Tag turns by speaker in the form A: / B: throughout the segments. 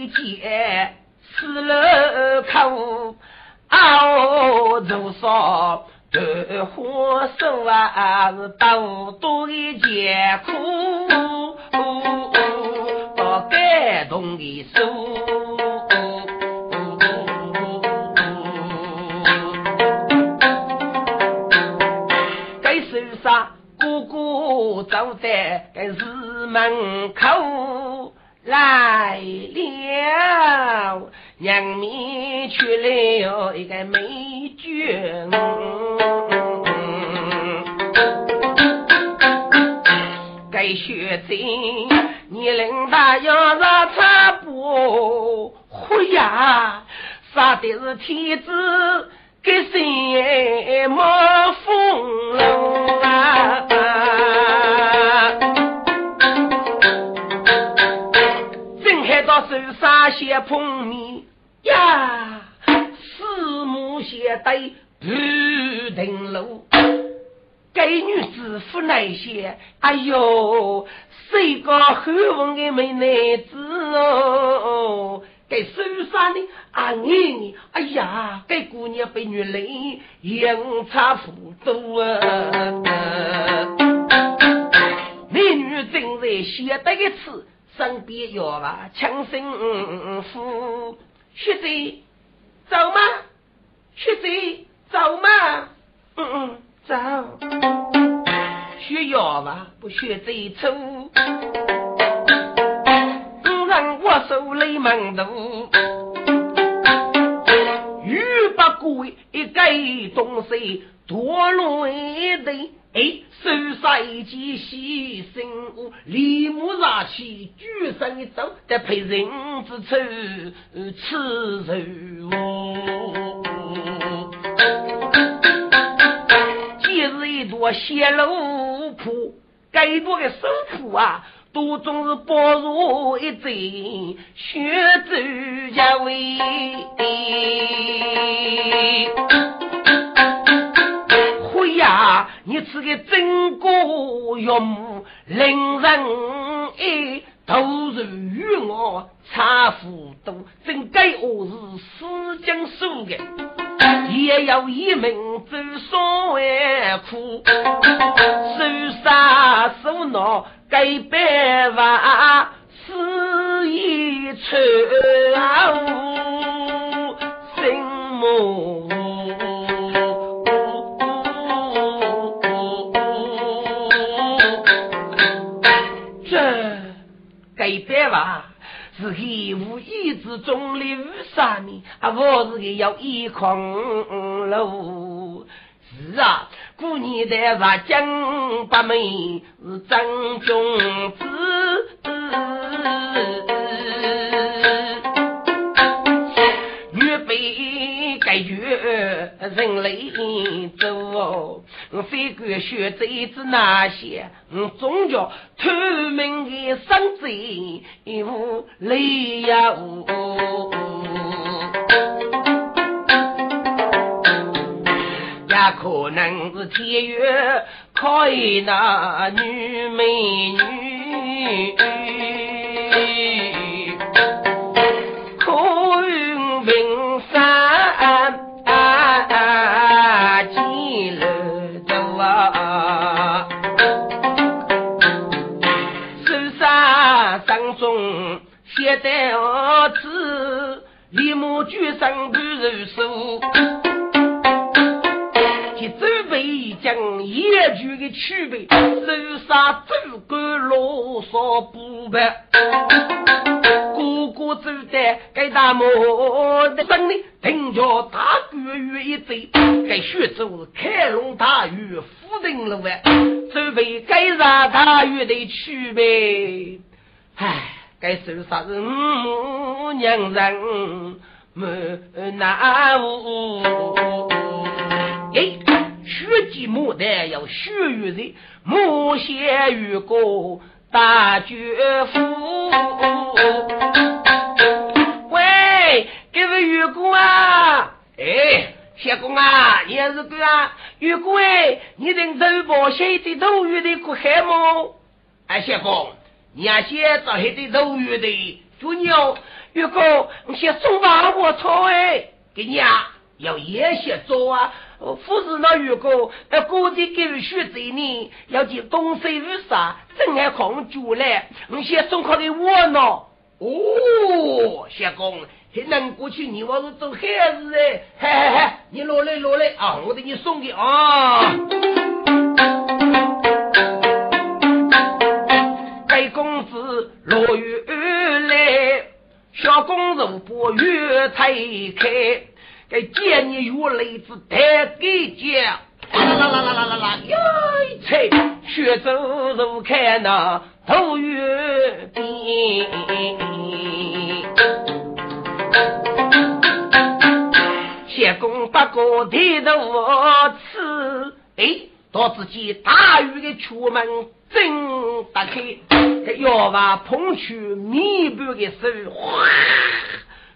A: 一件死了口，熬多少豆花手啊，是多多的艰苦，感动的手。走在个寺门口来了，娘咪娶了一个美眷。该学子，你领大要让他不？嚯呀，杀的是天子给谁么风流啊！手上写碰面呀，四目相对不停路。该女子夫那些，哎呦，谁个厚望的美男子哦？该手上的啊你，哎呀，该姑娘被女人阴差不多啊！美女正在写得一次。身边要吧，强生夫，学姐走吗？学姐走吗？嗯嗯，走。学要吧，不学最丑。五人握手泪满肚，欲不归一个东西多累的。哎，手杀一件牺牲物，立马拿起举上一走，再配人之丑吃肉今日一朵血路铺，该多的手铺啊，都总是抱入一醉，血走家为。呀，你是个真过用，令人爱。投入于我差不多，真该我是死将输的，也要一命走双万苦，受杀手恼该办法，死一出心魔。吧，是黑无意之中的无啥呢？啊，我是个要一空喽。是啊，过年的杀江八妹是张君子，备解决人类走。我非管学贼子那些，我总叫透明的生贼无理呀无！也可能是天月可以那女美女，举身不如手，去准备将野猪的区别，手杀诸葛罗嗦不白，哥哥走在该大魔的生的，听着大鼓乐一奏，该学走开龙大雨福登路啊，准备该杀大雨的区别，唉。该受杀人娘人没难无，哎，血祭牡丹要血与人，母血与过大绝夫。喂，这位玉姑啊，哎，相公啊，你也是个啊，玉姑哎，你能投保写的头月的苦海吗？哎，相公。伢些找黑的肉月的，猪牛，如果你先送把我操哎，给伢要也些做啊。不是那如果呃，过去给选择呢，要去东西如啥，真爱空住嘞，你先送考给我呢。哦，相公，还能过去你我是做孩子哎，嘿嘿嘿，你落来落来啊，我给你送的啊。公子落雨来，小公主把雨拆开，给见你月雷子抬给家，啦啦啦啦啦啦啦，一拆，雪走走看那头月边，谢公八个低头吃，哎，到自己大雨的出门。真打开，这要把捧去弥补的手，哗，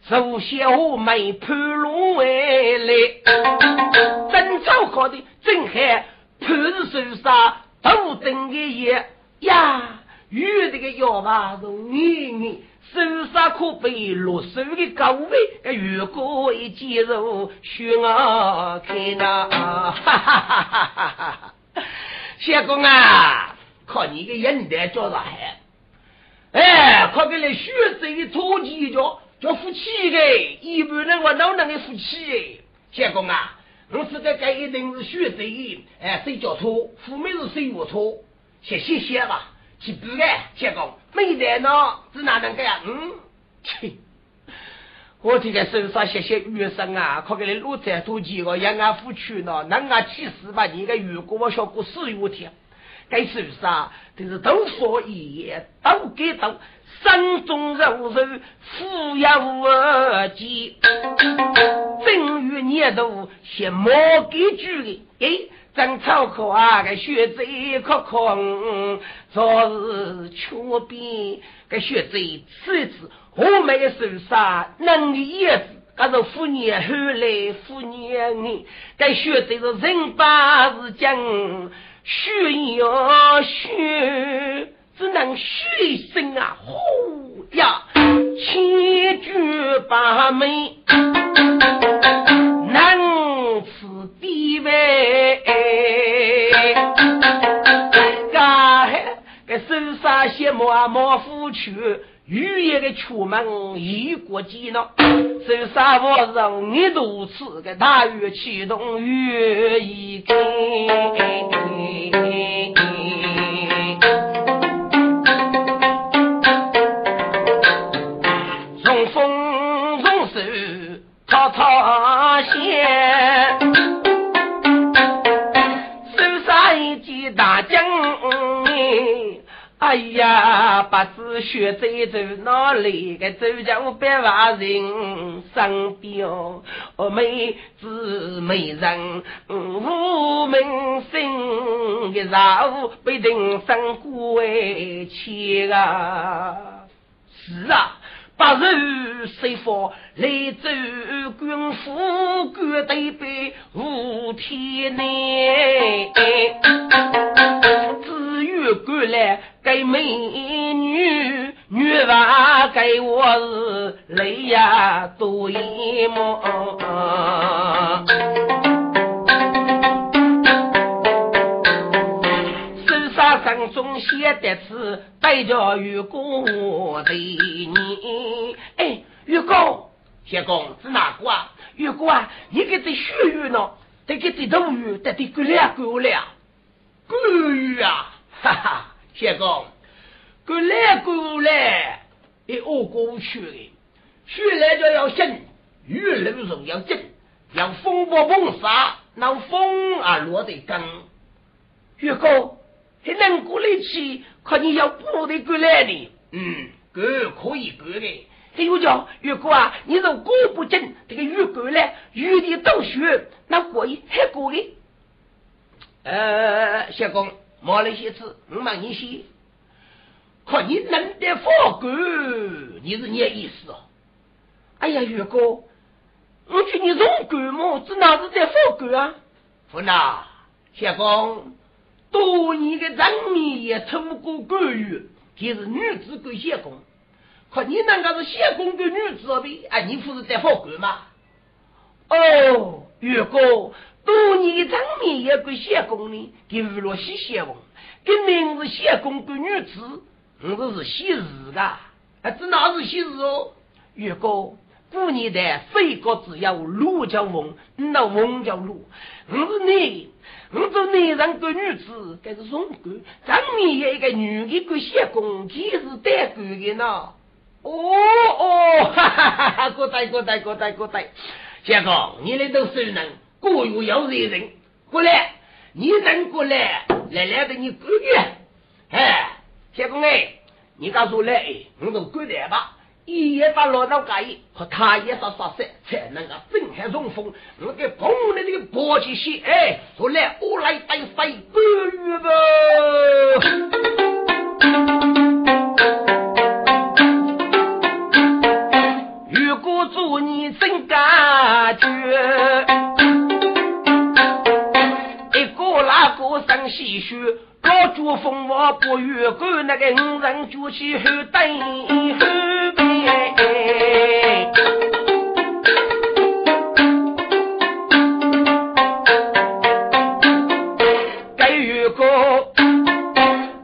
A: 手小妹盘龙回来，真糟糕的，真害盘手上头等的夜呀，与这个要把从你你手上可被落手的高位，如果一接入血啊开那，哈哈哈哈哈哈！相公啊！靠你个人的叫啥海？哎，靠个来学这个土地叫叫夫妻的，一般人话哪能个夫妻的？相公啊，我是在该一定是学这哎，谁叫错？父母是谁我错？谢谢谢吧，去不哎，相公没得呢，是哪能个呀？嗯，切，我这个手上谢谢余生啊，靠个来落在土地个养俺夫妻呢，那俺气死吧？你个如果我小过四月天。该是啥？这是都说一言，都给都山中肉肉，富也无二鸡。正月年头先莫给住的，哎，正草可啊，个血贼可空，昨日缺边个血贼次子，我没受杀，能力也是，可是妇女后来妇女，该血贼是人把是讲，血呀血，只能血一声啊，呼呀，千句八美。地位，噶个手杀些毛毛夫去，雨夜的出门一过几呢？手杀我让你如此的大雨启动雨一根，哎呀，不知学走走哪里？个走叫百万人上吊，妹子没人无名声，一朝被人生归去啊！是啊。八日随佛来走军府，官对背无天内。至于过来给美女，女娃给我是泪呀多一抹。当中写的词带着月光的你，哎，月光，相公是哪个啊？月光啊，你给这血雨呢？得给这冬雨，得得过来过来，过雨啊！哈哈，相公，过来过来，也熬过去的。雪来就要醒，雨流时要静，要风波碰沙，那风啊落得更。月光。还能过来去？可你要不得过来的，嗯，哥可以过的。还有叫月哥啊，你若过不进这个月过来，雨的倒雪，那过一还过的。呃，小公，毛了些字，我问你些，可你能得你是你的意思哦？哎呀，月哥，我劝你从过嘛，这哪是在放过啊？不呐，小公。多年的人民也通过官员，就是女子归相公。可你那个是相公跟女子呗？哎，你不是在法官吗？哦，如果多年的人民也归相公呢，给娱乐些相公，跟名是相公跟女子，我这是喜事的。啊，这哪是喜事哦？如果古年代飞国只有鹿叫翁，那翁叫鹿，我是你。我做男人跟女子，该是荣官；上面一个女的管相公，其是带官的呢。哦哦，哈哈哈哈！过得过得过得过得，相公，你来都是人，各有要责人。过来，你能过来，来来的你过去。哎，相公哎，你告诉我来，我都过来吧。一夜把老道改，和他也杀杀杀，才能够震撼中风。我给碰了这个搏起些，哎，说来我来带飞半月吧。如果祝你真感觉，那个生唏嘘。老朱风我不越过那个五人举起后等后边，该越过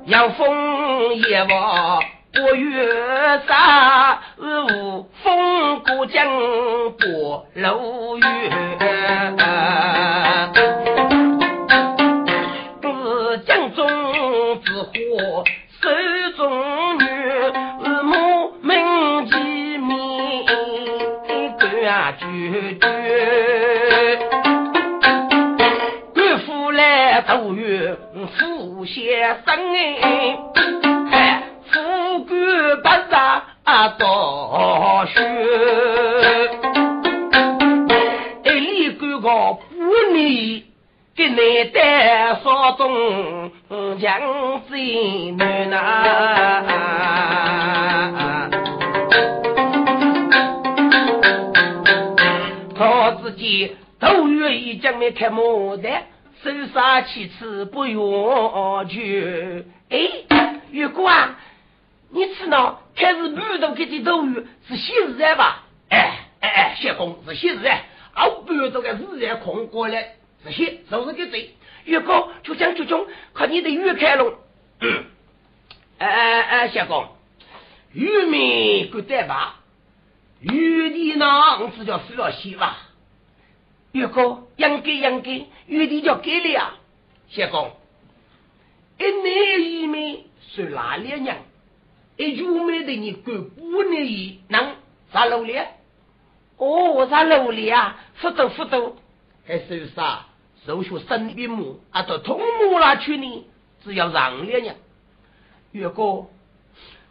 A: 要风也我不越杀，次不用去。哎，月哥啊，你吃呢？开始不都给你斗鱼是喜日在吧？哎哎哎，谢公是喜日哎，我不都给日在空过来。这些都是个贼，越高就讲就讲，看你的月开龙。哎哎哎，相公，玉米不带吧？玉帝呢？我只叫死了西吧。越高应该应该，玉帝叫给了啊。相公，一年一米是哪里人？一玉米的你过五年一能啥路里？哦，啥路里啊？福州福州还是啥？手学生边木啊，到通木那去呢，只要让两年。如果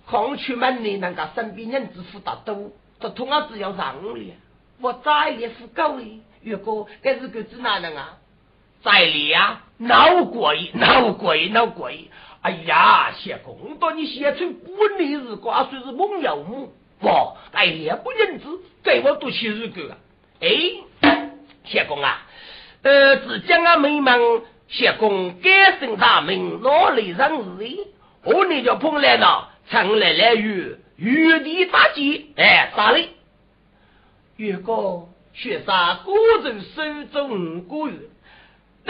A: 空出门呢，那个身边人支付大多，这通啊只要让两，我再也不够哩。如果这是个子哪能啊？再啊，闹鬼闹鬼闹鬼！哎呀，谢公到你写出半年日瓜，算是梦游木，哇！哎呀，不认字，给我读起日个。哎，谢公啊！呃，只将啊美梦，谢公改姓大名，哪里人事？我你就碰来了，常来来与玉帝大吉，哎，啥嘞？如果雪山孤舟手中五个月，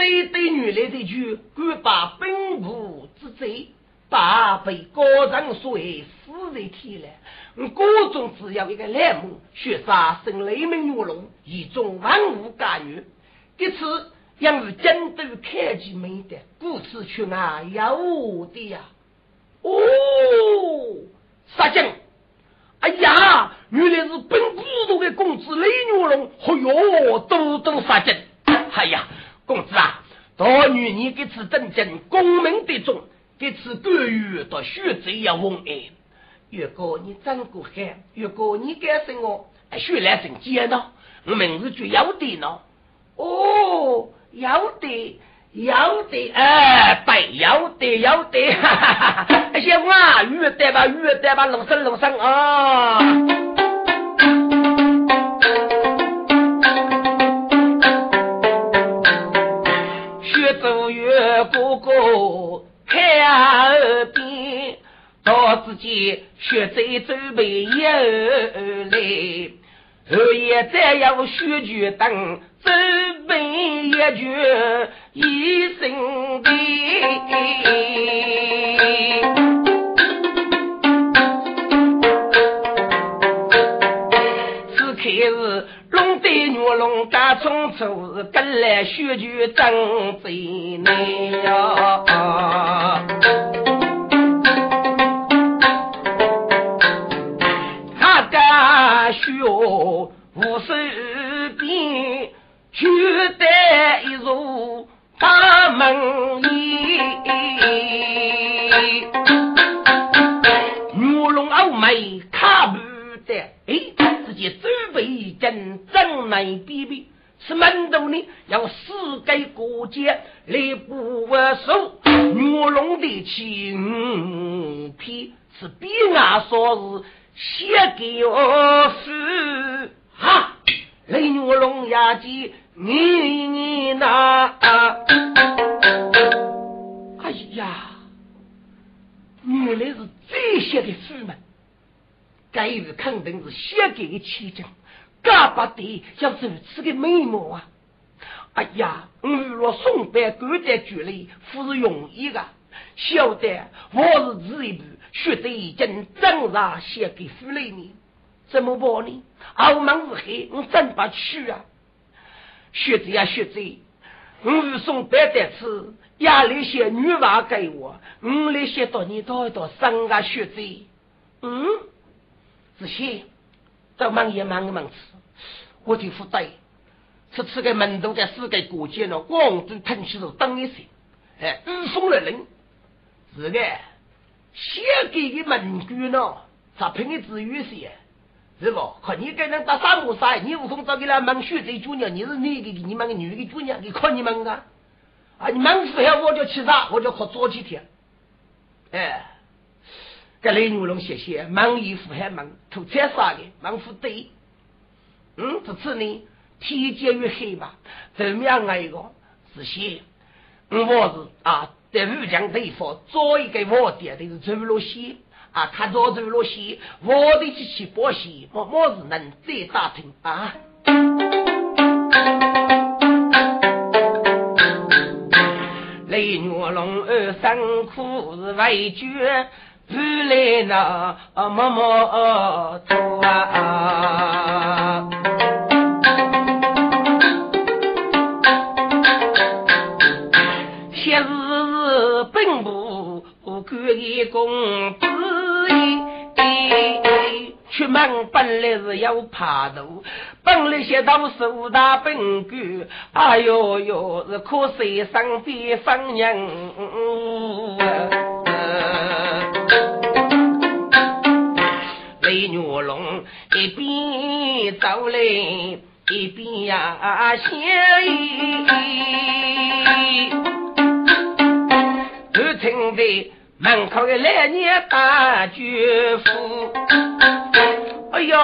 A: 对对女来的句，敢把本部之贼，把被高人所为死在天了。我中只要一个栏目，雪山生雷鸣玉龙，以中万物感女。这次因为京都开启没的，故此去啊有的呀。哦，杀精！哎呀，原来是本古都的公子雷玉龙。哎哟，都都杀精！哎呀，公子啊，大女你这次登京，功名得中，这次关羽到徐州要问哎。如果你长过汉，如果你敢生我，徐来生见呢？我名字就要的呢。哦，有的，有的，哎，对，有的，有的，哈哈哈！哎，小啊，越带吧，越带吧，龙生龙生啊！越哥哥开耳边，到自己学在准备又来，后夜再要学句等。准备一句一生的，龙打冲突，跟来血就争最难呀！他家学无数遍。就得一座大门里，玉龙傲眉卡不得，哎，直接准备一阵正南边边，是门头呢，要四个国家来不守，玉龙的情批是比俺说是写给我是哈。雷玉龙牙记你你那，哎呀，原来是这些的书们，该是肯定是写给的奇景，干巴的要如此的美貌啊！哎呀，我若送别古代剧里，不是容易的，晓得我是这一部学得已经正常写给书里面。怎么办呢？傲慢是黑，我真不去啊！学子呀学子，我送白带子，压力些女娃给我，我来写到你到一道生啊学子。嗯，这些都忙也忙个忙吃，我就负责。这次个门头在世界国家呢，广州腾起头等一些，哎，日风来人，是的写给的门具呢，咋凭的自由些？是不？看你给人打三五三，你无从找给他蒙血贼主娘，你是男的，你们个女的主娘，你看你们啊！啊，你忙死了我就去啥，我就可做几天。哎，这雷牛龙谢谢，忙衣服还忙，偷菜啥的，忙不对。嗯，这次呢，天阶越黑吧，怎么样啊？一个是写，我是啊，在武将对方做一个卧底，都是走路线啊，他做走路线，我的去去保险，我我是能再打听啊。雷月龙二生苦是为绝，不来那默默做啊。昔日本部官员公子。出门本来是要爬头，本来些都是五大本官，哎呦呦，是可惜身边分人。雷月龙一边走来一边呀想，都听得门口的来年大绝夫。哎呦，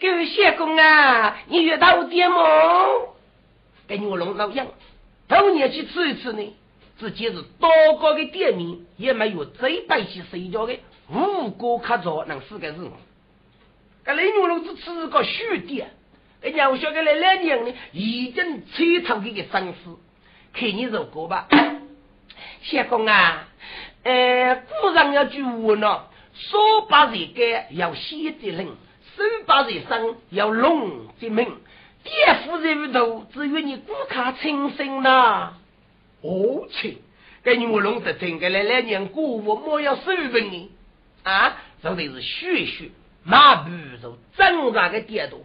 A: 各位谢公啊，你遇到点么？给我龙老样，头年去吃一次呢，自己是多高的店面，也没有最白起睡觉的五谷可造，能四个字。这雷牛龙只吃个虚的，哎呀我晓得来两年呢，已经吹透这个生死，看你如何吧。谢公啊，呃，古人有句话呢。手把人干要写的人，手把人生要龙的命。爹夫人不多，只有你顾客清醒呐。
B: 哦，亲，给你我弄得真个来来年过我莫要收本呢。
A: 啊，说的是血血马步如正常的跌动。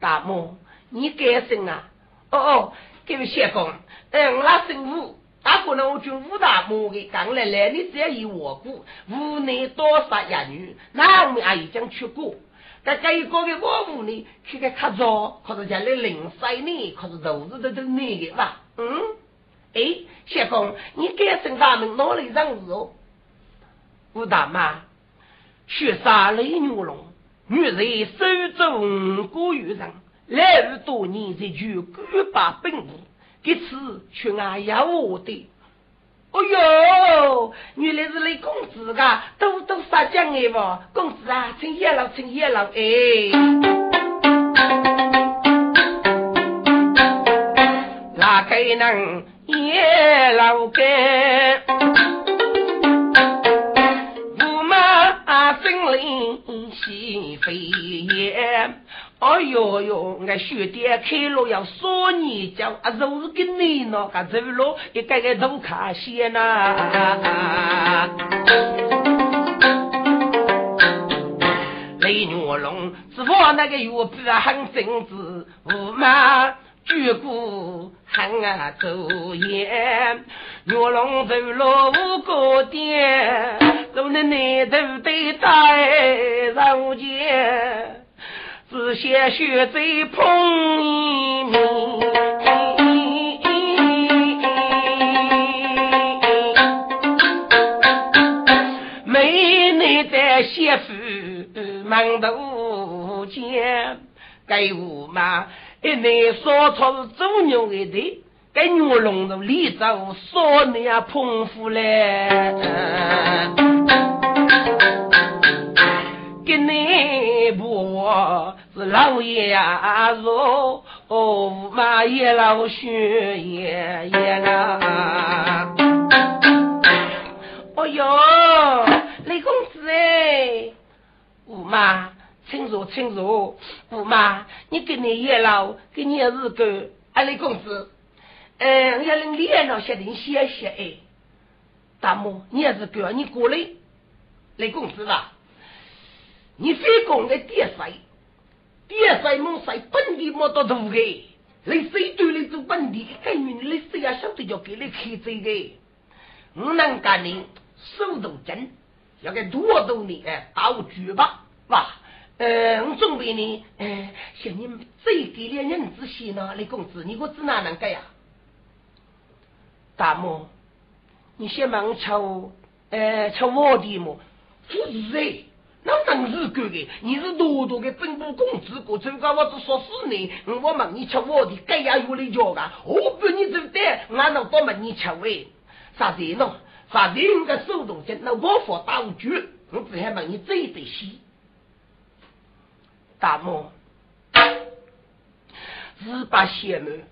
A: 大母，你改姓啊？哦哦，各位先公，嗯，我姓吴。大哥呢？我就五大母的刚来来，你只要以我故，屋内多少儿女，那我们也已经去过。但这一个的我屋呢，去个看早，可是家里零三年，可是都是都都那个吧？嗯，哎，谢公，你改姓大名哪里人物哦？吴大妈，血杀雷牛龙，女人手中过于人，来日多年才就孤把本。这次去俺要我的，哦哟，原来是雷公子噶，多多撒娇哎不，公子啊，请叶老，请叶老哎，哪个能叶老干？马分灵西飞燕。哎呦呦，俺兄弟开路要少年教，啊，就是给你呢，俺走路一个个都卡线呐。雷月龙只怕那个月饼很精致，驸马举骨很啊走眼，月龙走路五个点，走那内头得带上肩。只写血贼碰一面，美女在媳妇门头见，该我嘛一内说出做牛的的，该牛龙头里走说你呀碰夫嘞。给你不是老爷呀，说哦，马爷老学爷爷啦。哦哟，雷公子哎，五妈，请坐，请坐。五妈，你跟你爷老，给你日个，啊，雷公子，嗯，要让脸老些点谢谢哎。大母，你也是哥，你过来，雷公子吧。你非讲个点谁？点谁弄谁？本地没得多的，你谁对你做本地？根据你谁也晓得，就给你开这个。我能干你手头紧，要给多多呢？哎，打局吧，吧？呃，我准备呢，呃，向你们再给点人子些呢？李公子，你我子哪能干呀？大母，你先忙吃，呃，吃我的么？
B: 不是哎，那能是干的？你是多多的本部公子，过周家我只说是你，我问你吃我的，该也有来叫噶。我不你走的，俺能多问你吃喂？啥子呢？啥子应该手动些？那我发打五句，我只还问你这一对戏。
A: 大母，十八仙门。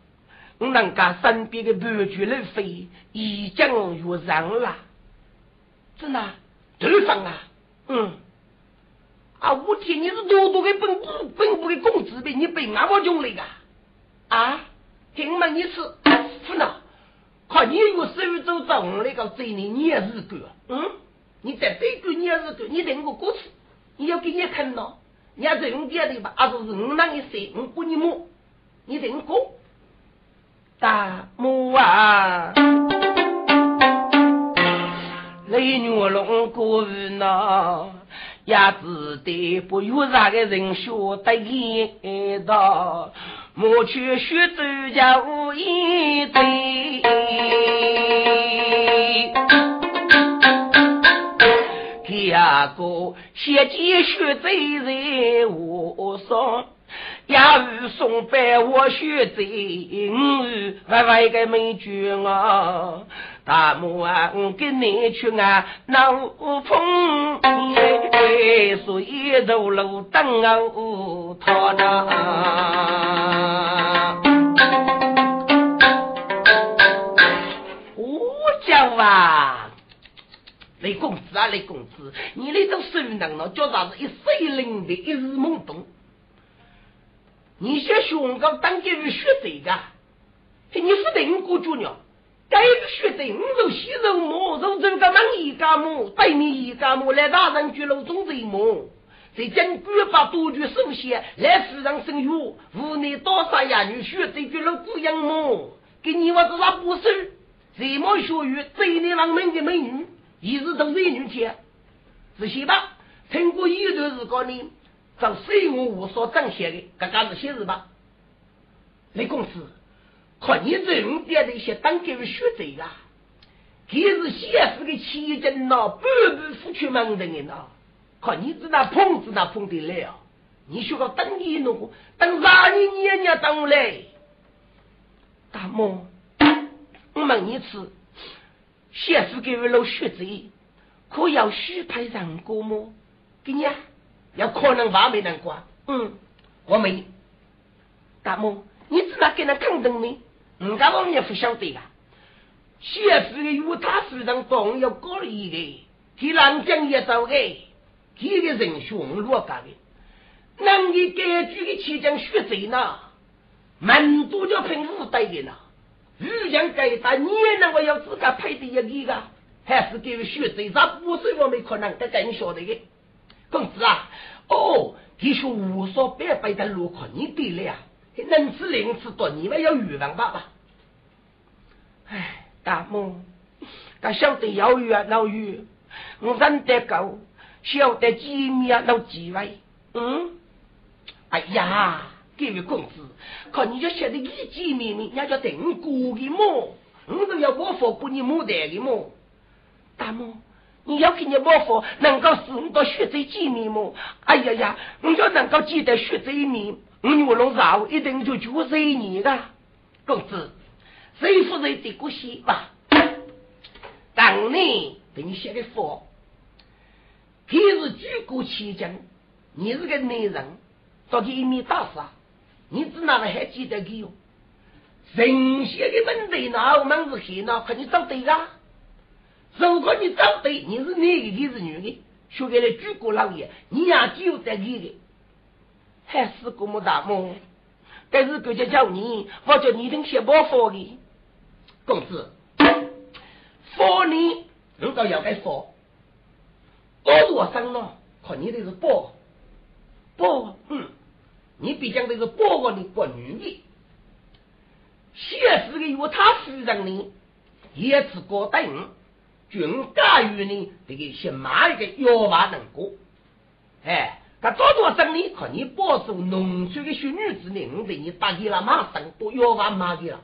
A: 我人家身边的白驹路飞已经遇上了，
B: 真的，对方啊，
A: 嗯，
B: 啊，我天，你是多多的本部本部的公子呗，你被俺我用来的
A: 啊？
B: 听嘛，你是不能，看你有手走走那个嘴里，你也是个，嗯，你在对个你也是个，你等我过去，你要给你看到，你要人家的吧，啊，是我那一岁，我管你么？你听我。
A: 大母啊，雷女龙过日那，也只得不有啥个人学得一道，莫去学走家无一对，第二个先继续走在我上。亚雨送白我雪贼，五歪歪个美句啊！大母啊，我跟你去啊，闹风，所以走路等啊，他呢。
B: 我讲啊，雷公子啊，雷公子，你那种手能了，叫啥子一岁零的，一时懵懂。你些熊高当给于学贼的，你不得过主呢？该学贼，你就洗肉么？肉这个忙一家么？对面一家么？来大人居楼中贼么？在将军把多句首先来世上生育，屋内多少呀？女学贼居楼姑娘么？给你我这啥不是？谁么学语？贼内郎门的美女，一直都是女天。仔细吧，听过一段时光呢。照水我无所彰显的，刚刚是写字吧？雷公子，看你这五点的一些当给学者啊，他是写诗的奇经呐，半部夫去门人的呐，看你这那碰子那碰得来啊！你学个等一弄，等啥年年年等来？
A: 大梦，我问你次，写诗给我老学者，可要许配人过么？
B: 给你。要可能话没能过，
A: 嗯，
B: 我没。
A: 大母，你知道给人肯定呢？
B: 人家我们也不晓得啊。写诗的有他非常重要高一的，替南讲也走的，几个人学落干的。能给该举的起讲学贼呢？蛮多叫凭武代的呢。遇见该打你也能够要自个配的一个，还是给学贼？咋不是我没可能？这更晓得的。公子啊，哦，弟兄无所百百的路况，你对了呀？能吃零吃多，你们要预防爸爸。
A: 哎，大母，他晓得要远老远，我认得够，晓得几米啊老几位？
B: 嗯，哎呀，这位公子，看你就晓得一几米米，人家等过的么？我都要我佛不你牡丹的么？
A: 大母。你要给你莫佛能够使我到学这几面么？哎呀呀，我要能够记得学这一面，我我弄啥一定就就这一年的。
B: 公子，谁负责的过些吧？当年给你写的佛，他是举国奇经，你是个男人，到底一面大事啊？你只哪个还记得给哟？人写的问题呢？我们是黑呢？可你找对了。如果你找对，你是男的，你是女的，学给了举国老爷，你也就在给的，
A: 还是这么大梦。但是国家叫你，我叫你等先报佛的，
B: 公子，佛呢？如果要该佛，多多生了，看你的是报报，嗯，你毕竟都是报我的国女的，现实的有他夫人呢，也是过等。军家于呢，这个先买一个药娃能过，哎，他多多生呢，看你保守农村的小女子呢，我给你打给了马上都药娃买的了。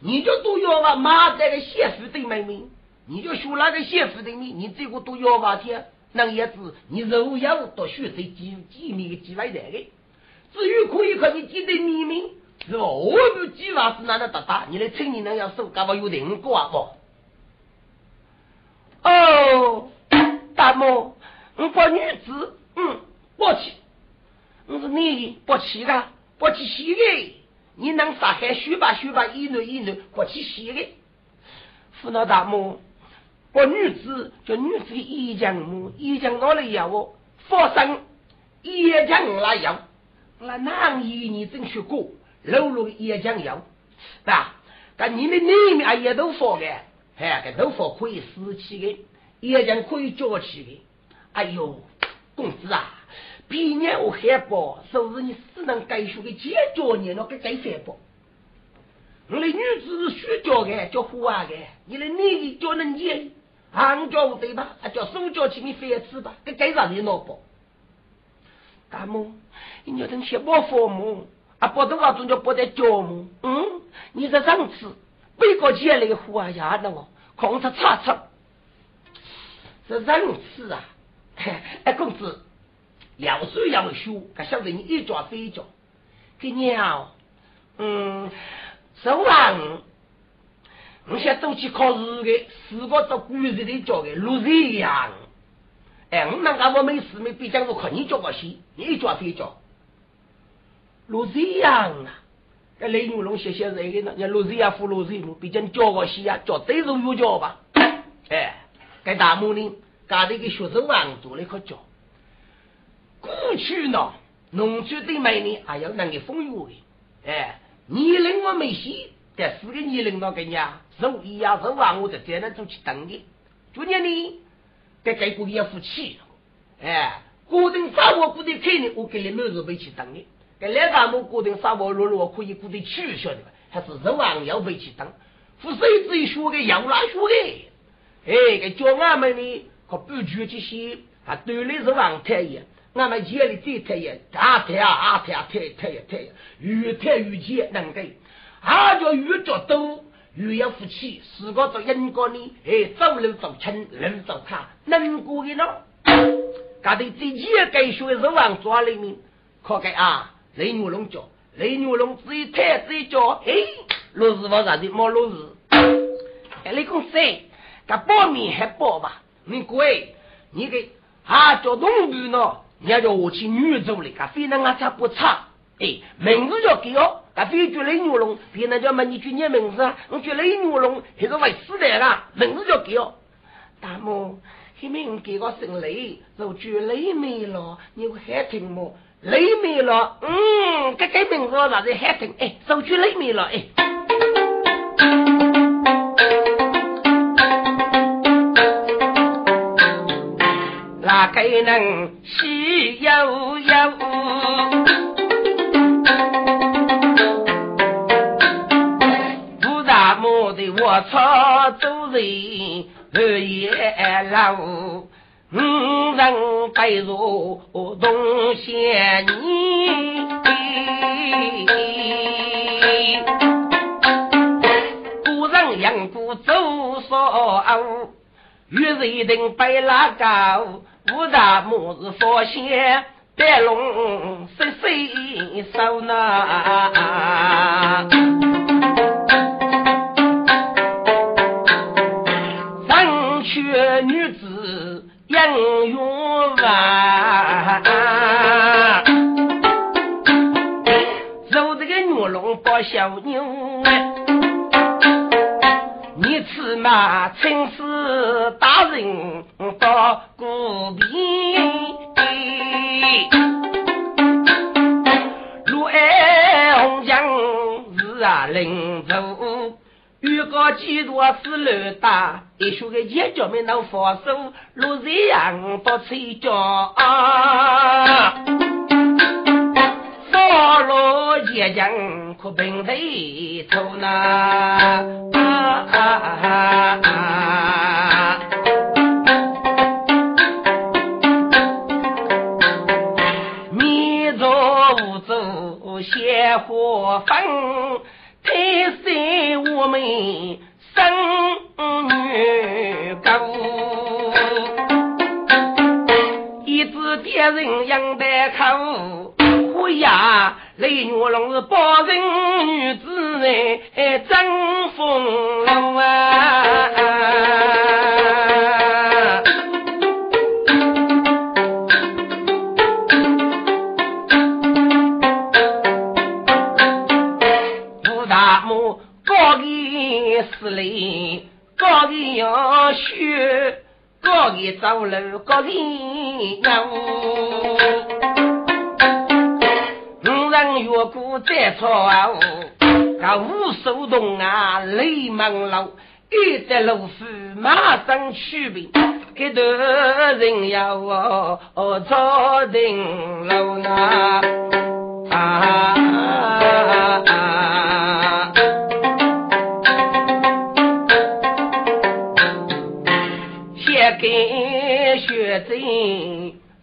A: 你就都要吧，马这个媳妇的妹妹，你就学那个媳妇的妹，你这个都要吧天，那也是你肉要多学这几几米的几万来的。至于可以和你记得秘密，是吧？我不计划是哪能达达，你来称你能要手，干嘛有人过啊不？哦，大母，我把女子，嗯，抱起，我是你抱起的，抱起洗的，你能杀害许吧许吧，一男一男抱起洗的，扶老大母，把女子叫女子一江母，一江哪里要我？发生一江来要。那男一你真学过，露露也讲有，吧？但你们里面也都发的，哎，个都发可以死起的，也讲可以交起的。哎呦，公子啊，毕业我害怕，说是你只能该学的解决你那个该反驳。我的女子是学教的，叫胡啊的，你的女的叫能解，俺教不对吧？啊，叫手教起你反吃吧，该该让你脑包。大母，你要等写报父母，啊，报多少种叫报在教母。嗯，你这上次背过去那个虎啊呀的哦，空出叉叉，这上次啊，哎，公子，要水要修，可晓得你一脚飞一脚，给娘，嗯，十万，我先走去考试的，四个到古人的教的，如一样。哎，我那个我没事没别讲，我看你教我戏，你一叫非叫。陆子阳啊，这雷牛龙写写这个呢，人陆子阳扶陆子阳，毕竟叫我戏啊，叫对手有叫吧。哎，该大木林，搞这个学生王做了可教。过去呢，农村的美女还要那个风雨的。哎，年龄我没戏，但四个年龄那个呀，手一呀手啊，我在这那走去等的。今年呢？该给过也付起，哎，固定生活固定开呢，我给你每日备去等的。该两大亩固定生活路路可以固定取消的，还是人王要备去等。付谁自己学的，要哪学的？哎，该叫俺们呢，可不举这些啊，对立是王太爷，俺们家里这太爷，大太啊，二太啊，太太爷太爷，越太越急，能给，俺叫越做多。越要夫妻，四个做人过呢，哎，走路走亲，人走他，能过的呢？搞得自己该学是往抓里面，可该啊，雷牛龙叫，雷牛龙自己抬自己叫，哎，落日我啥的没落日，哎，你讲谁？他报名还报吧？你贵，你给啊叫农民呢？你要叫我去女走的，他非能俺家不差，哎，名字叫给哦。啊，非叫雷牛龙，别人叫问你叫你名字啊？我叫雷牛龙，还是会死的啦？名字叫给哦大母，后面给个姓雷，就叫雷美了。你会喊听么？雷米了，嗯，这个名字哪是喊听？哎，就叫雷米了，哎。哪个能喜悠悠？我操，走人二爷老，五人带入东仙泥，古人养古走少，与人等白拉高，五大母子发现白龙十岁手拿。女子养育娃，走这个女龙抱小牛，你吃嘛？真是大人到古边，路爱红江是啊临走。遇个几多是乱打，一说个眼角没能放手，路这样到吹角，少罗眼睛可并头头呢。迷着无助，鲜花粉。三三我们生女高，一只别人养的口，哎呀，雷女郎是包人女子哎，真风流啊！高人走路高人要。五人越过再吵，他无手动啊，泪朦胧，一得路夫马上去病，给头人要哦坐定楼啊啊！给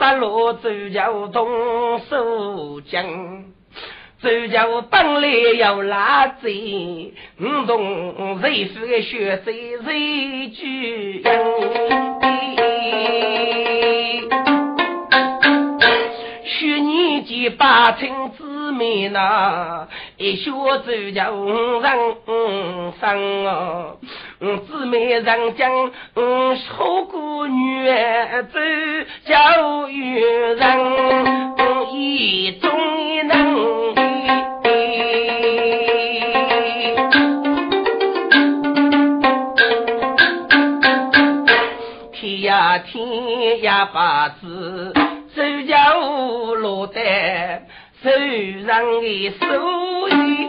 A: 杀戮周桥动手将，周桥本来要拉贼，五动谁夫的血谁谁举。去年见八成姊妹呐，一学周桥五人生哦。姊妹人将好过女儿走，教育人一种能天呀天呀把子，手脚落得手上的手艺。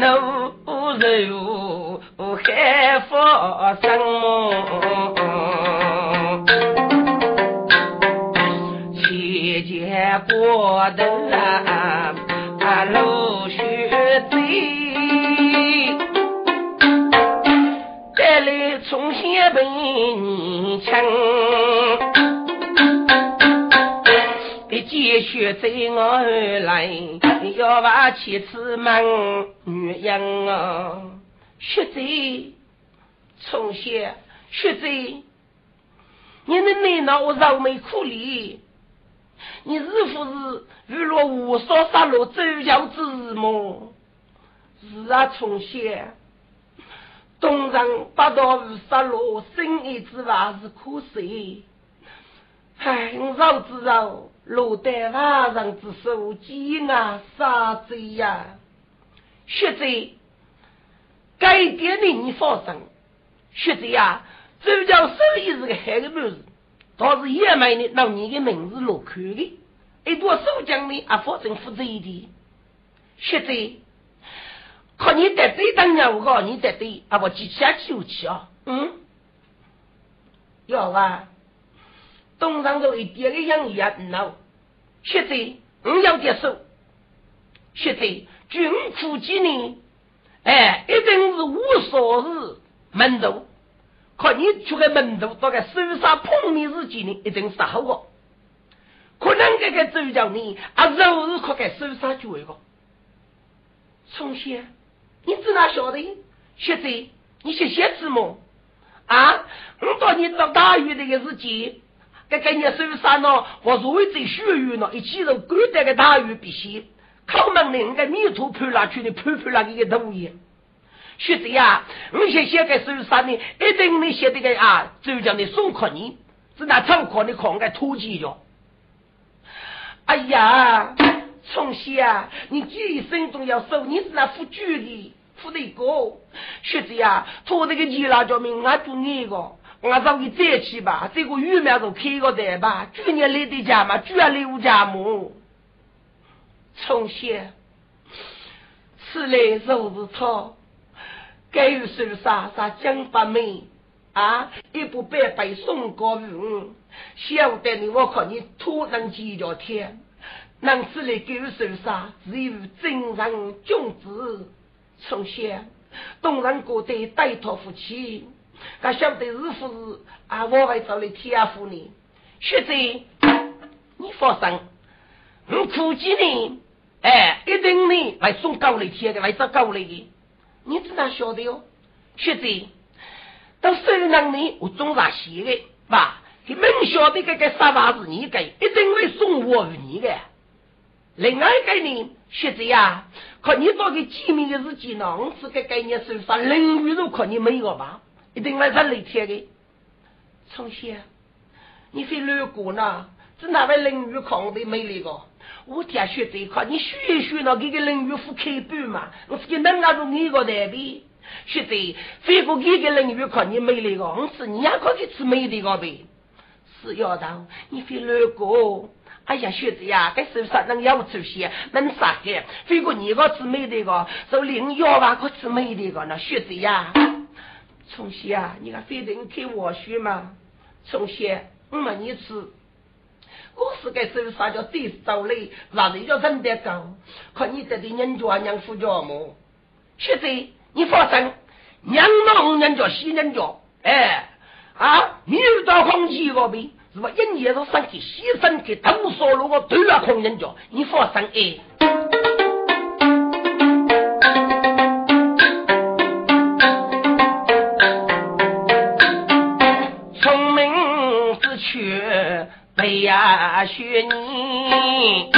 A: 怒如海发生，七节过头啊，露雪醉，带来重新被年轻。继续在我来，要把妻子问女人啊，学贼，从小学贼，你的内脑我愁眉苦脸，你是不是遇了无数杀戮周桥之魔？是啊，从小东城八道无杀戮，生意之外是可惜。唉，我早知道。落得瓦上之手，鸡啊杀贼呀！学贼，该点的你放心。学贼呀，周家手里是个好的本事，倒是也没的让你的名字落去的。一多守将的，啊，反正负责一点。学贼，靠你得对当年我告你得对，啊，我记下就去啊。嗯，要啊。东上头一点个样也不孬，学者我要接受，学者军苦几年，哎，一定是无所事门徒，可你出个门徒，到个手上碰面时间呢，一定是好个，可能这个周教呢，啊，肉是可给手上就一个，从小你知哪晓得？学者你学写字么？啊，我到你到大学那个时间。这个年手上呢，我作为在学院呢，一起从古代的大学毕业，考门的那个泥土判拉去的判判那个同意。学者呀，我写写个手上呢，一定能写这个啊，就叫你送考你，是那参考的考个突击哟。哎呀，从小啊，你记忆生中要收，你是那副举的副的一个学者呀，做这个记啦叫名啊，做那个。我找你再去吧，这个玉苗都开个的吧，去年来的家嘛，居然来我家么？从前此来若是错，该有手杀杀江八妹啊，一部白白送过云，晓得你我看你突然几条天，能此来给有手杀，只有真人君子。从前东人过得带托夫妻。他晓得是不是啊？我会找你天父呢？学者，你放心，我估计呢，哎，一定呢来送高丽天的，来找高丽的。你怎哪晓得哟？学者，到手上呢，我总是写的，吧？你明晓得这个沙发是你给，一定会送我与你的。另外一个呢，学者呀，看你到底见面的日期呢？我这个概念手上人鱼肉，看你没有吧？一定来上雷天的，从前你非路过呢，这哪位淋雨狂的美丽个？我听说这一块，你学一学那这个淋雨副开板嘛，我是个能拿住你个代表。学者，非过这个淋雨狂你美丽个，我是你也可以吃美的个呗。是丫头，你非路过，哎呀，学者呀，该手上能要出息，能啥个？非过你个吃美的个，手领腰吧，可吃美的个那学者呀。从前啊，你看非得开我学嘛？从前我没你吃，我是该手啥叫对手嘞？哪里叫真得高？看你得的人家娘夫家么？现在你放心，娘老人家西人家，哎啊，你遇到空气个呗？是吧？一年都上去牺牲去投所路个都要空人家，你放心哎。呀，雪你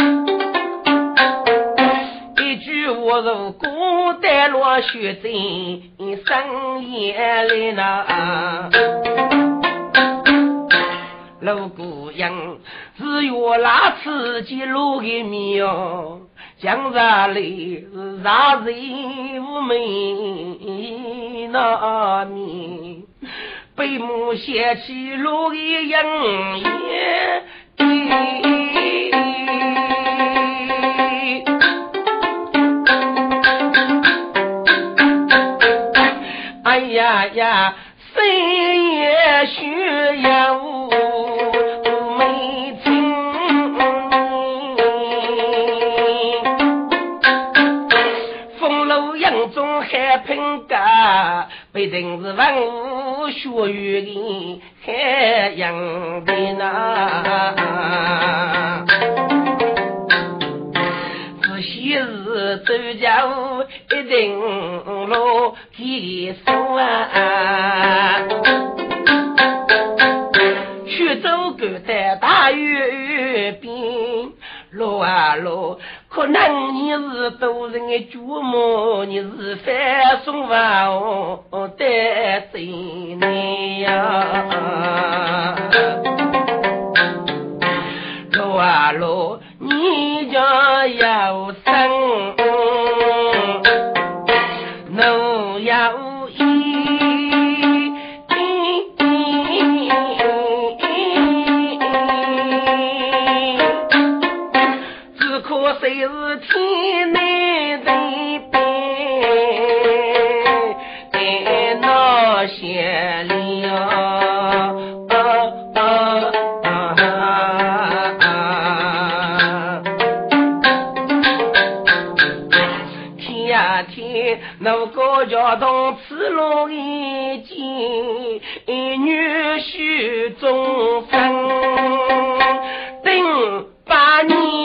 A: 一句我如孤单落雪在深夜里呢。如果人只有那自己路的命，江山里是啥人无美那面。北母写起路一样也，哎呀呀，深夜需要美景，风楼杨中海平家，必定是万物。学语的海洋的那，仔细是走脚一定路提速啊，去走过在大雨边。路啊路，可能你是多人的祖母，你是翻送万物的真你呀。罗啊罗，你家有生，个交通此路一见，女婿终生等八年。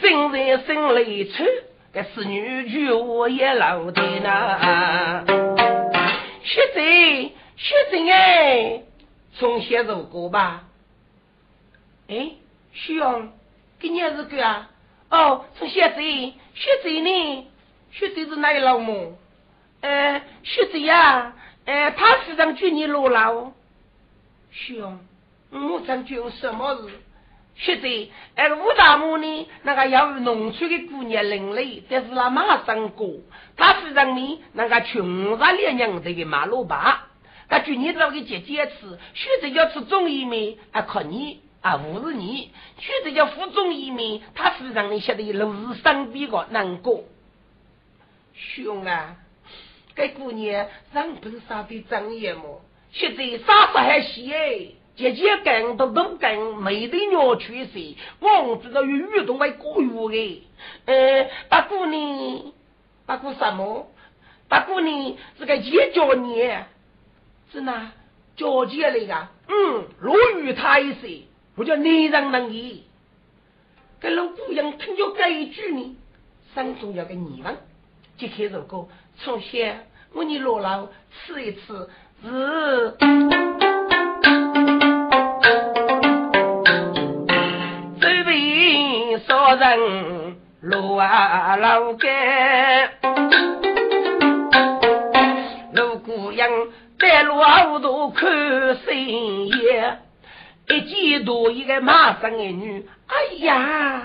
A: 正在心里愁，这是女婿我也老的呢。学姐，学姐哎，从小如过吧？哎，徐阳，今年是个啊？哦，从学姐，学姐呢？学姐是哪一老母？呃，学姐呀，呃，他时常去你落老。徐阳，我常做什么事？现在那个吴大母呢，那个要农村的姑娘伶俐，但是那马上过，他非常呢，那个穷杀烈娘这个马路把，他去年找个姐姐吃，现在要吃中医面，啊可你啊无是你，现在要服中医面，他非常呢晓得如是生病个难过。兄啊，这姑娘人本杀的张眼么？现在杀死还细哎。姐姐干都都干，没得鸟去谁？我知道有运动为过月的。呃，大姑呢？大姑什么？大姑呢？这个姐叫你，是哪？叫姐来个？嗯，落雨他一我叫男人能言。跟老姑娘听着这一句呢，心中有个疑问。揭开如果从小我你落楼吃一次是。少人路啊老干，路姑娘在路后头看新叶，一见到一个马上的女，哎呀，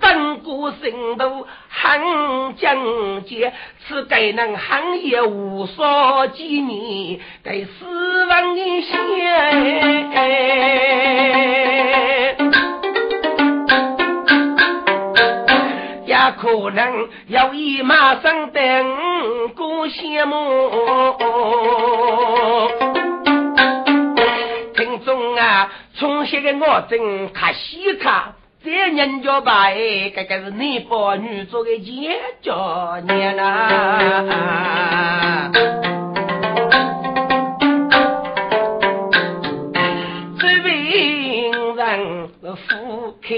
A: 登过神都很境界，此该能行业无所纪念，给死亡的先。可能要以马上等过羡慕，从小的我真看稀看，这人家把哎，这个是男保女做的姐叫娘啊，这位人夫开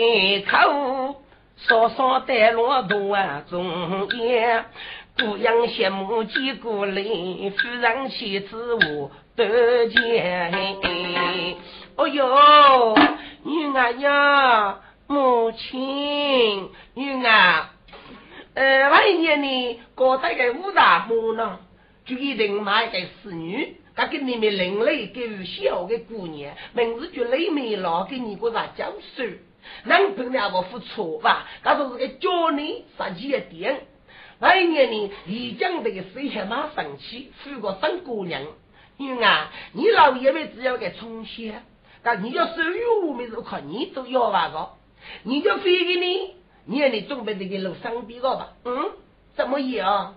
A: 口。稍稍带落途啊，中间姑娘羡慕几个人，夫人妻子我得见。哦哟，女儿呀，母亲，女儿，呃，万一年呢，搞得个五大母呢，就一定买个侍女，他给你们另类给予小的姑娘，名字叫雷美老，给你个啥教授？男朋友我付出吧，他说是个教你实际的点。那一年呢，李江这个水还蛮生气，娶个生姑娘。因为啊，你老爷们只要给充钱，但你要收入我们是靠你都要那个，你就飞给你，你让你准备这个路上边个吧？嗯，怎么样？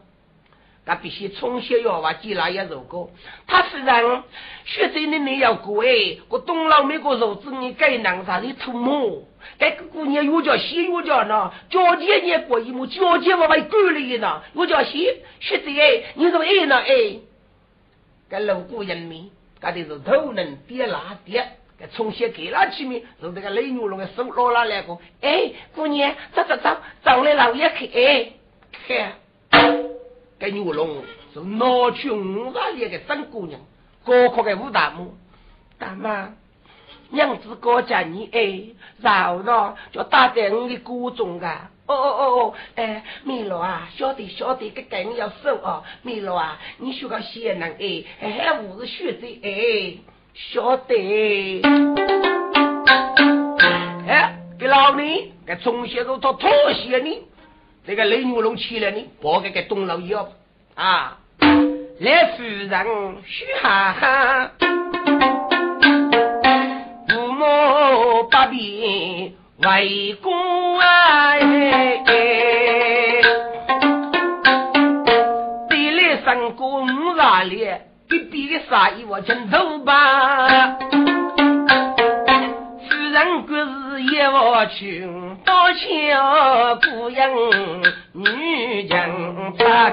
A: 他必须从小要话记那也如果他虽然学生的你要过哎，我东老美国肉子你该能啥的涂抹，该个姑娘又叫西又叫呢，交接你过一幕，交接我还够了一呢，又叫西学生哎，你说哎呢哎，该路过人民，该的是头能跌拉跌，该从小给了起面，是这个雷牛龙的手捞拉来个，哎，姑娘走走走，走来老爷看哎看。给牛龙是闹去五十里的真姑娘，高考的武大母，大妈，娘子高家你哎，然后呢就打在我的锅中啊！哦哦哦哦，哎，米罗啊，晓得晓得，这梗要收哦，米罗啊，你学个贤能哎，还不是学的哎，晓得。哎，给老李，给从小都做妥协呢。这个雷牛龙起来呢，包给个东老爷啊，来夫人嘘哈哈，父母八边围攻啊，哎地来三个五十里，的杀意我全走吧。人国是一窝群，多巧姑娘女强大。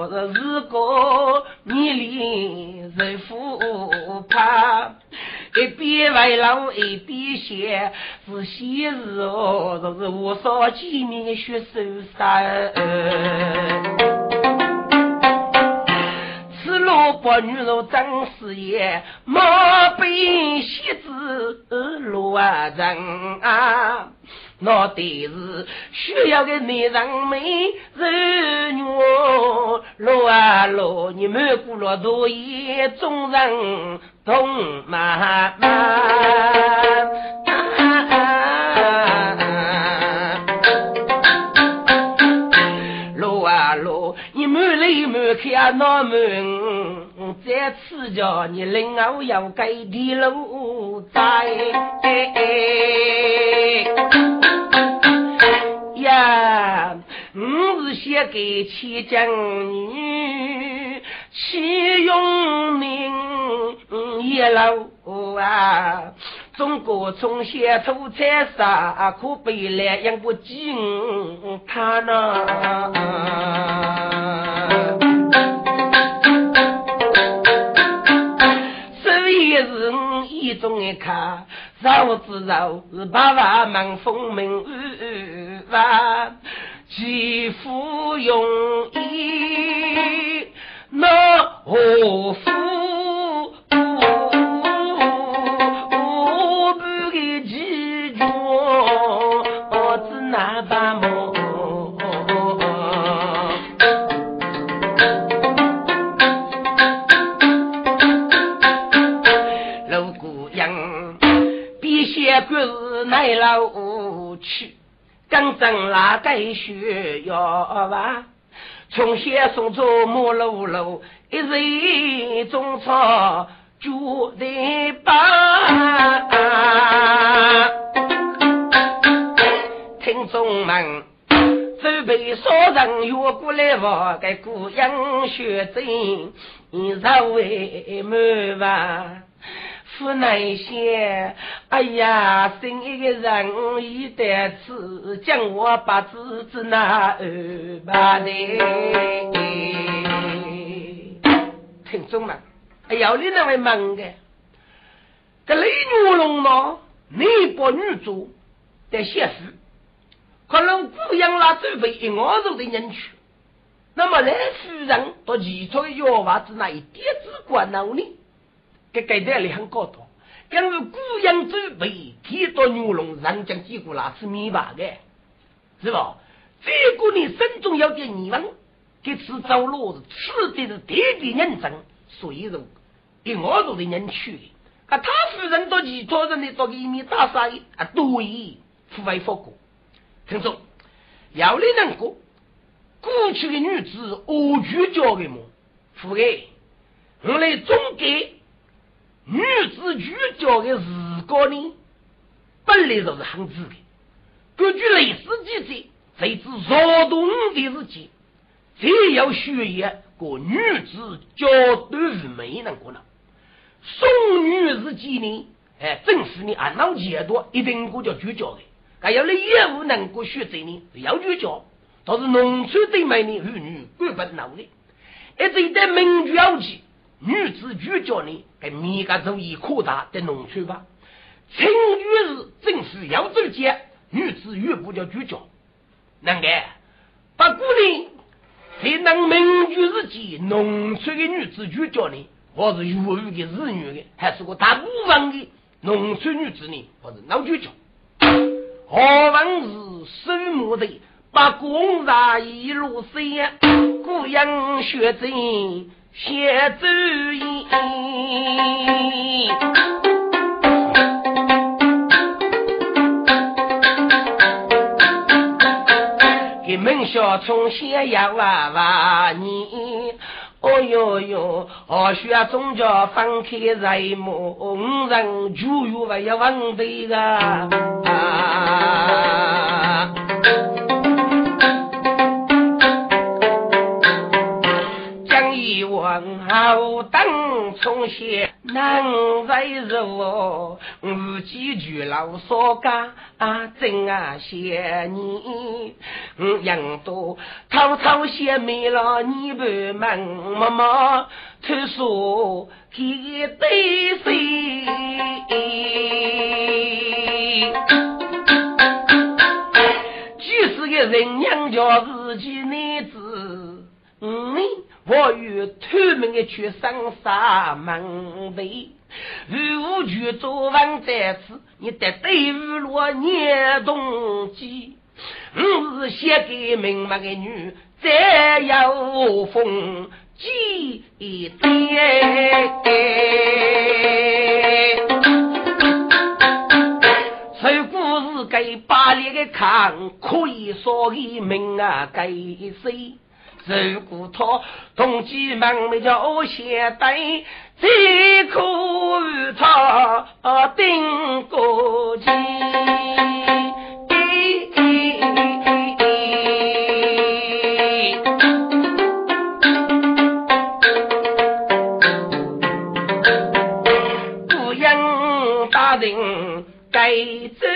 A: 呦呦，这是个迷离人夫怕，一边为老一边写，是写字哦，这是无少见面的学生杀。此路伯女如张四爷，莫被戏子罗人啊！那得是需要个美人美人女，罗啊罗，你们过了多夜，众人同妈妈。看那门，在此叫你领我要给地路在。呀，我是写给七将女，七用名一路啊。中国从前土财啥可悲来养不起他呢？中一看，绕子绕是八万门风门万，几夫用意那何夫？来老去，刚正拉带学要娃，从小送走木路路，一日种草就得把。听众们，准备少人越过来话，给故乡学针，你稍微慢吧。不能些，哎呀，生一个人一得吃，将我把子子那二把的。听众们，哎呀，你那位问的，这雷女龙呢？内部女主的写诗，可能姑养那准备一二十的人去，那么来夫人到其中的药娃子那一点子关脑呢？给盖代里很高大，因为古阳州被提到牛龙，人将几个那是明白的，是吧？这个你心中有点疑问，这次走路是吃的是特别认真，所以说给我做的人去啊，他夫人到其他人的到一面大杀啊，多以付费复过。听说要你能过，过去的女子恶剧教的么？付给我来总结。女子主角的时光呢，本来就是很自的。根据历史记载，谁知劳动的日期，只要学业过女子绝对是没能过了。宋女时期呢，哎，正是你按老节多一定过叫主角的。还有你业务能够学者呢，是要主角。倒是农村的美女妇女根本闹的，一直在民主要起。女子主角呢，给米个主义扩大的农村吧。成语是正是扬州街，女子越不叫主角。那个不过呢，在那民主时期，农村的女子主角呢，或是越狱的日女的，还是个大部分的农村女子呢，或是老主角。何况是守墓的，把公杀一路山，孤阳血真。写主意，给门小从先要娃娃你，哦哟哟，学学宗教放开在目，五人就有不要问题个。好等从前难为肉，无几句老说家啊真啊谢你，杨多偷偷写没了你不门妈妈听说给对谁？就是个人娘家自己女子，嗯。我与偷门的去上沙门的，如去做王在此，你得对日落年冬季。我是写给明白的女，再有风几点？这故事给巴黎的看，可以说一命啊，给谁？如果他同济门没叫先对，只可他顶过去。不应大人该注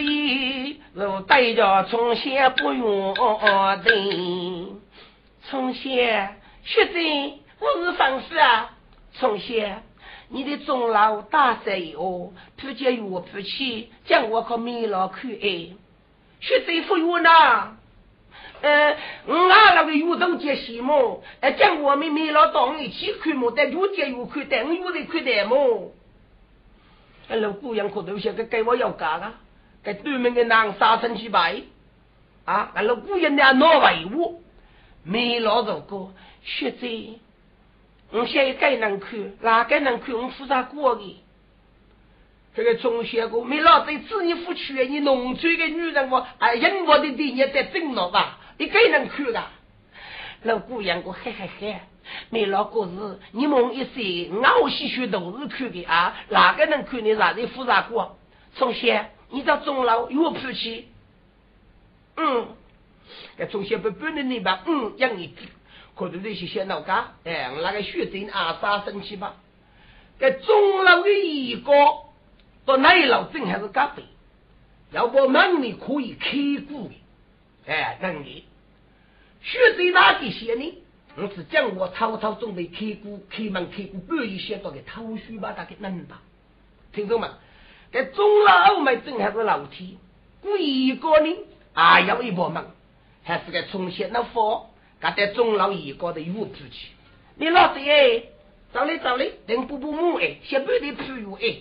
A: 意，如带着从先不用的。从先，学长，我是方师啊。从先，你的钟老大赛哦，不接与我不起，将我可没老看哎。学长服务呢？呃，我俺那个运动节戏么？呃，将我们没老到一起看么？但越接越看，但我越在看的么？呃，老姑娘可都晓得给我要干了，给对面的男杀生去拜啊！那老姑娘呢，闹为我。没老如果学者，我现在该能看，哪个能看？我负责过的。这个中学过没老对子女夫娶你农村的女人我哎，人我的地也在正了吧？你该能看的。老姑娘我嘿嘿嘿，没老过是你梦一岁，我细学都是看的啊，哪个能看你哪里复杂过？中学，你到钟楼有福气，嗯。哎，从小不不能你吧？嗯，养一句，可能那些小老家，哎，那个学生阿三生气吧？在钟楼的一个到内老镇还是隔壁，要不门里可以开股的，哎，能力。学生哪个些呢？我是讲我草草准备开股、开门、开股，半夜写到个偷书吧，大概能吧？听众们，在钟楼没镇还是老天，故一个呢，啊，要一帮忙。还是个从前那佛，他在钟老一高的有出去。你老子哎，走嘞走嘞，等补补木哎，先不得铺油哎。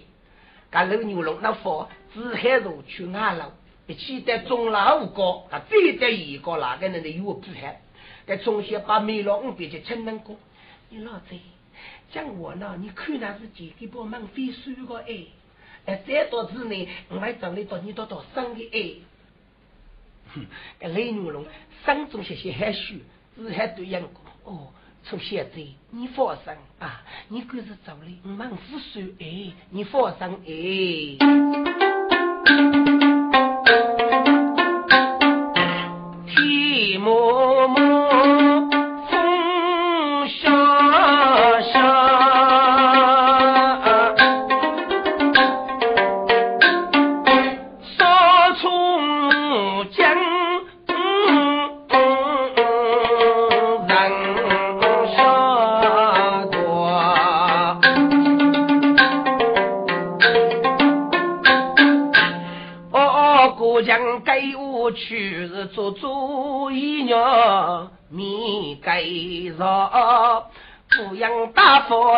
A: 他老牛龙那佛，只海如去俺老，一起在钟老高，他最在一个哪个人的有出海。在从前把梅老五别去称能过。你老子讲我呢，你看那是几个帮忙飞书个哎，哎再多次呢，我还找你到你到到生的哎。哼，这雷女龙生中些些害羞，只还对阳光。哦，从现在你放心啊，你可是走了，我们不说哎，你放心哎。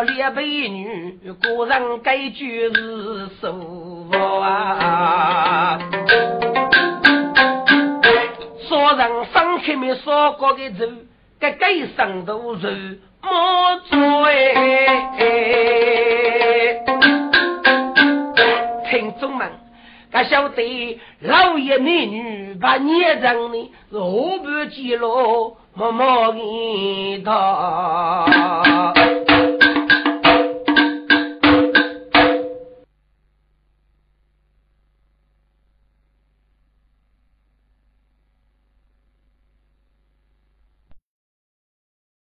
A: 大富列美女，个人该句是舒服啊。说人生开没说过的走，该该上都是莫做哎。听众们。他晓得老爷美女把孽障呢是后半记录默默的他。